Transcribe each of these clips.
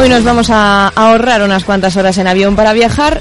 Hoy nos vamos a ahorrar unas cuantas horas en avión para viajar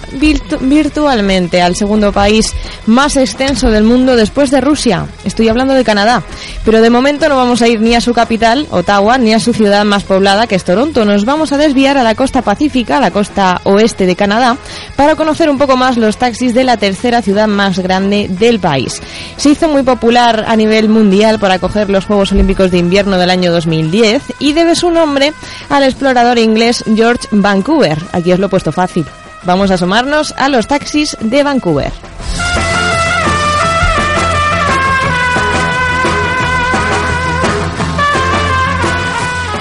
virtualmente al segundo país más extenso del mundo después de Rusia. Estoy hablando de Canadá. Pero de momento no vamos a ir ni a su capital, Ottawa, ni a su ciudad más poblada, que es Toronto. Nos vamos a desviar a la costa pacífica, a la costa oeste de Canadá, para conocer un poco más los taxis de la tercera ciudad más grande del país. Se hizo muy popular a nivel mundial para acoger los Juegos Olímpicos de Invierno del año 2010 y debe su nombre al explorador inglés George Vancouver. Aquí os lo he puesto fácil. Vamos a asomarnos a los taxis de Vancouver.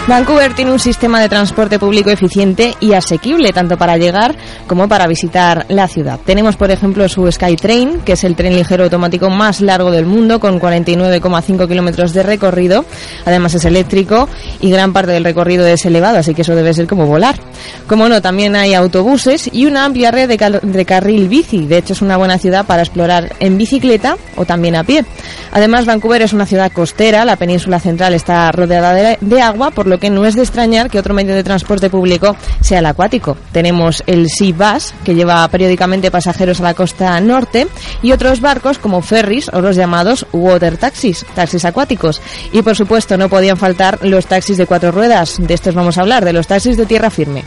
Vancouver tiene un sistema de transporte público eficiente y asequible tanto para llegar como para visitar la ciudad. Tenemos, por ejemplo, su SkyTrain, que es el tren ligero automático más largo del mundo, con 49,5 kilómetros de recorrido. Además es eléctrico y gran parte del recorrido es elevado, así que eso debe ser como volar. Como no, también hay autobuses y una amplia red de, carril bici. De hecho, es una buena ciudad para explorar en bicicleta o también a pie. Además, Vancouver es una ciudad costera. La península central está rodeada de agua, por lo que no es de extrañar que otro medio de transporte público sea el acuático. Tenemos el Sea Bus, que lleva periódicamente pasajeros a la costa norte, y otros barcos como ferries o los llamados water taxis, taxis acuáticos. Y por supuesto no podían faltar los taxis de cuatro ruedas. De estos vamos a hablar, de los taxis de tierra firme.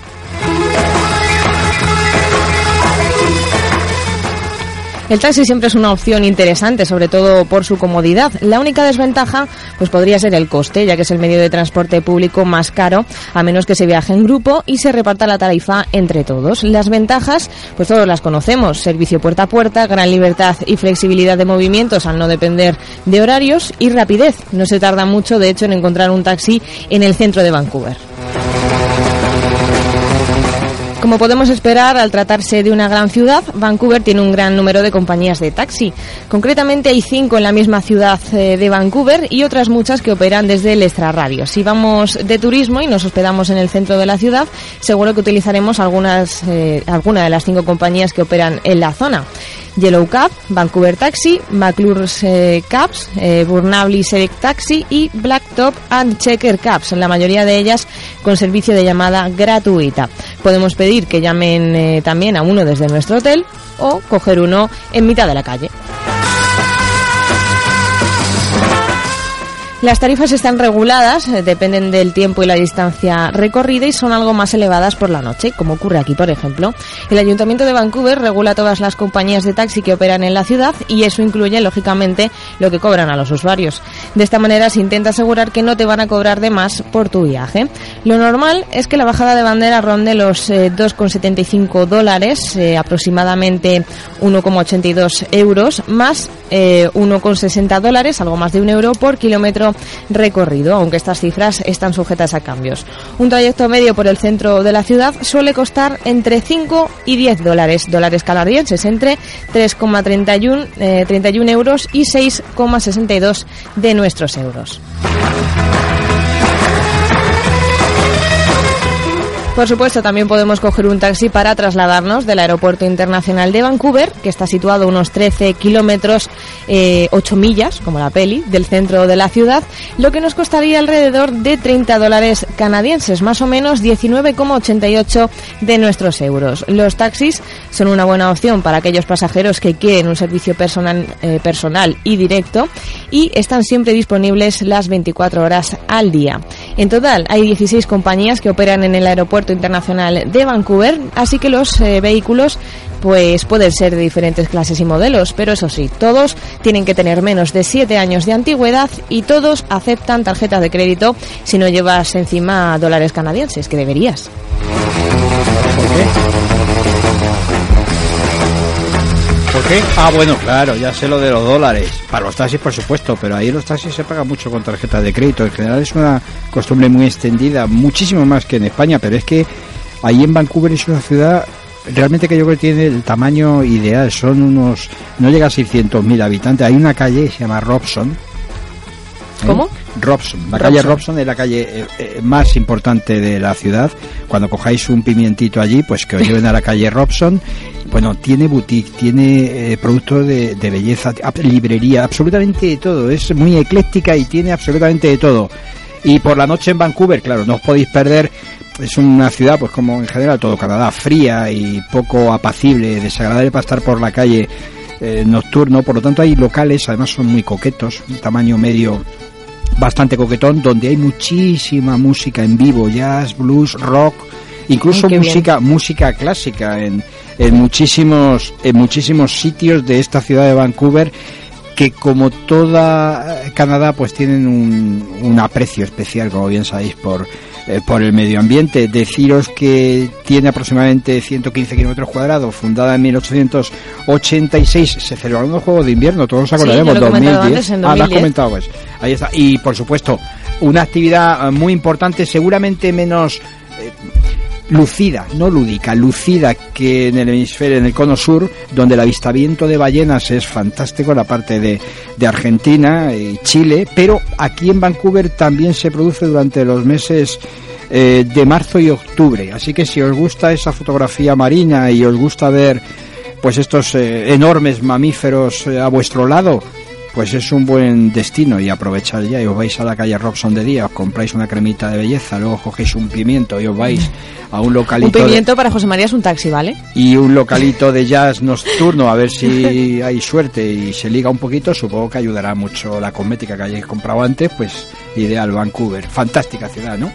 El taxi siempre es una opción interesante, sobre todo por su comodidad. La única desventaja pues podría ser el coste, ya que es el medio de transporte público más caro, a menos que se viaje en grupo y se reparta la tarifa entre todos. Las ventajas, pues todos las conocemos. Servicio puerta a puerta, gran libertad y flexibilidad de movimientos al no depender de horarios y rapidez. No se tarda mucho, de hecho, en encontrar un taxi en el centro de Vancouver. Como podemos esperar, al tratarse de una gran ciudad, Vancouver tiene un gran número de compañías de taxi. Concretamente hay cinco en la misma ciudad eh, de Vancouver y otras muchas que operan desde el extrarradio. Si vamos de turismo y nos hospedamos en el centro de la ciudad, seguro que utilizaremos algunas, eh, alguna de las cinco compañías que operan en la zona. Yellow Cab, Vancouver Taxi, McClure's eh, Cabs, eh, Burnley Select Taxi y Blacktop and Checker Cabs, la mayoría de ellas con servicio de llamada gratuita. Podemos pedir que llamen eh, también a uno desde nuestro hotel o coger uno en mitad de la calle. Las tarifas están reguladas, eh, dependen del tiempo y la distancia recorrida y son algo más elevadas por la noche, como ocurre aquí, por ejemplo. El Ayuntamiento de Vancouver regula todas las compañías de taxi que operan en la ciudad y eso incluye, lógicamente, lo que cobran a los usuarios. De esta manera se intenta asegurar que no te van a cobrar de más por tu viaje. Lo normal es que la bajada de bandera ronde los 2,75 eh, dólares, eh, aproximadamente 1,82 euros, más 1,60 dólares, algo más de un euro por kilómetro recorrido, aunque estas cifras están sujetas a cambios. Un trayecto medio por el centro de la ciudad suele costar entre 5 y 10 dólares, dólares canadienses, entre 3,31 31 eh, euros y 6,62 de nuestros euros. Por supuesto, también podemos coger un taxi para trasladarnos del Aeropuerto Internacional de Vancouver, que está situado a unos 13 kilómetros, eh, 8 millas, como la peli, del centro de la ciudad, lo que nos costaría alrededor de 30 dólares canadienses, más o menos 19,88 de nuestros euros. Los taxis son una buena opción para aquellos pasajeros que quieren un servicio personal, eh, personal y directo y están siempre disponibles las 24 horas al día. En total, hay 16 compañías que operan en el aeropuerto Internacional de Vancouver, así que los eh, vehículos pues pueden ser de diferentes clases y modelos, pero eso sí, todos tienen que tener menos de 7 años de antigüedad y todos aceptan tarjetas de crédito si no llevas encima dólares canadienses, que deberías. Ah, bueno, claro, ya sé lo de los dólares. Para los taxis, por supuesto, pero ahí los taxis se pagan mucho con tarjetas de crédito. En general es una costumbre muy extendida, muchísimo más que en España, pero es que ahí en Vancouver es una ciudad realmente que yo creo que tiene el tamaño ideal. Son unos, no llega a 600.000 habitantes. Hay una calle se llama Robson. ¿Eh? ¿Cómo? Robson. La calle Robson es la calle eh, eh, más importante de la ciudad. Cuando cojáis un pimientito allí, pues que os lleven a la calle Robson bueno, tiene boutique, tiene eh, productos de, belleza, librería, absolutamente de todo. Es muy ecléctica y tiene absolutamente de todo. Y por la noche en Vancouver, claro, no os podéis perder es una ciudad, pues como en general todo Canadá, fría y poco apacible, desagradable para estar por la calle eh, nocturno, por lo tanto hay locales, además son muy coquetos, un tamaño medio bastante coquetón, donde hay muchísima música en vivo, jazz, blues, rock, incluso música, música clásica en, en muchísimos, en muchísimos sitios de esta ciudad de Vancouver que como toda Canadá pues tienen un, un aprecio especial como bien sabéis por eh, por el medio ambiente. Deciros que tiene aproximadamente 115 kilómetros cuadrados, fundada en 1886, se celebraron los Juegos de Invierno, todos nos acordaremos, sí, 2010. Ah, lo has comentado, pues. Ahí está. Y por supuesto, una actividad eh, muy importante, seguramente menos. Lucida, no lúdica, lucida que en el hemisferio, en el cono sur, donde el avistamiento de ballenas es fantástico, la parte de, de Argentina y Chile, pero aquí en Vancouver también se produce durante los meses eh, de marzo y octubre. Así que si os gusta esa fotografía marina y os gusta ver pues estos eh, enormes mamíferos eh, a vuestro lado, pues es un buen destino y aprovechar ya y os vais a la calle Robson de día, os compráis una cremita de belleza, luego cogéis un pimiento y os vais a un localito. Un pimiento para José María es un taxi, ¿vale? Y un localito de jazz nocturno, a ver si hay suerte y se liga un poquito, supongo que ayudará mucho la cosmética que hayáis comprado antes, pues ideal Vancouver. Fantástica ciudad, ¿no?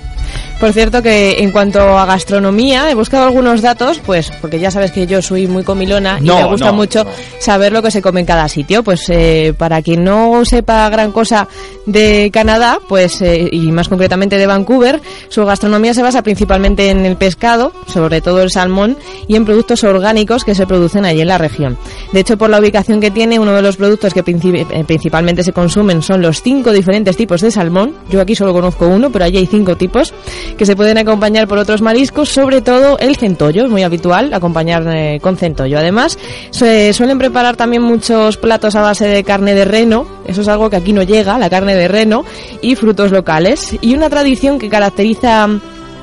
Por cierto que en cuanto a gastronomía, he buscado algunos datos, pues porque ya sabes que yo soy muy comilona y me gusta mucho saber lo que se come en cada sitio. Pues eh, para quien no sepa gran cosa de Canadá, pues eh, y más concretamente de Vancouver, su gastronomía se basa principalmente en el pescado, sobre todo el salmón, y en productos orgánicos que se producen allí en la región. De hecho, por la ubicación que tiene, uno de los productos que eh, principalmente se consumen son los cinco diferentes tipos de salmón. Yo aquí solo conozco uno, pero allí hay cinco tipos que se pueden acompañar por otros mariscos, sobre todo el centollo, es muy habitual acompañar eh, con centollo. Además, se suelen preparar también muchos platos a base de carne de reno, eso es algo que aquí no llega, la carne de reno, y frutos locales. Y una tradición que caracteriza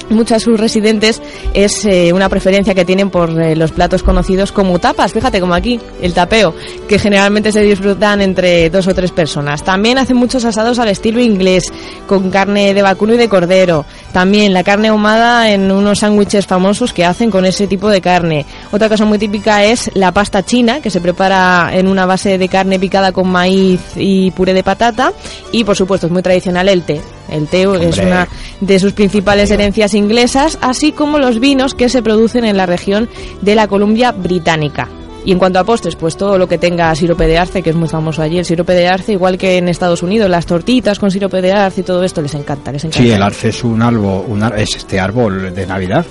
muchos de sus residentes es eh, una preferencia que tienen por eh, los platos conocidos como tapas, fíjate como aquí, el tapeo, que generalmente se disfrutan entre dos o tres personas. También hacen muchos asados al estilo inglés, con carne de vacuno y de cordero. También la carne ahumada en unos sándwiches famosos que hacen con ese tipo de carne. Otra cosa muy típica es la pasta china, que se prepara en una base de carne picada con maíz y puré de patata. Y por supuesto es muy tradicional el té. El té es una de sus principales herencias inglesas, así como los vinos que se producen en la región de la Columbia Británica. Y en cuanto a postres, pues todo lo que tenga sirope de arce, que es muy famoso allí, el sirope de arce, igual que en Estados Unidos, las tortitas con sirope de arce y todo esto les encanta, les encanta. Sí, el arce es un árbol, un es este árbol de Navidad.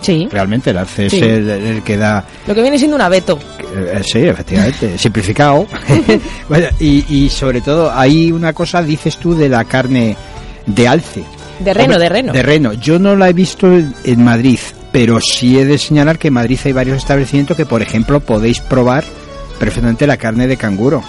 Sí. Realmente el arce es el, que da... Lo que viene siendo un abeto. Eh, sí, efectivamente, simplificado. y, y sobre todo, hay una cosa, dices tú, de la carne de alce. De reno, de reno. De reno. Yo no la he visto en Madrid, pero sí he de señalar que en Madrid hay varios establecimientos que, por ejemplo, podéis probar perfectamente la carne de canguro,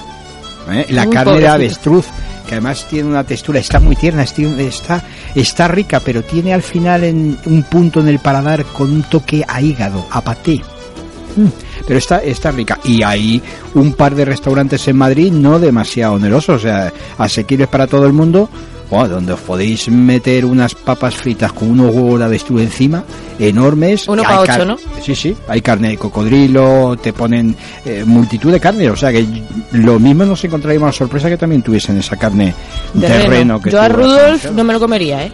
¿eh? la carne de avestruz, que además tiene una textura, está muy tierna, está, está rica, pero tiene al final en un punto en el paladar con un toque a hígado, a paté. Mm. Pero está, está rica. Y hay un par de restaurantes en Madrid no demasiado onerosos, o sea, asequibles para todo el mundo donde os podéis meter unas papas fritas con unos huevos de avestruz encima, enormes. Uno para ocho, ¿no? Sí, sí, hay carne de cocodrilo, te ponen eh, multitud de carne, o sea que lo mismo nos encontraríamos la sorpresa que también tuviesen esa carne de, reno. que Yo a Rudolf no me lo comería, ¿eh?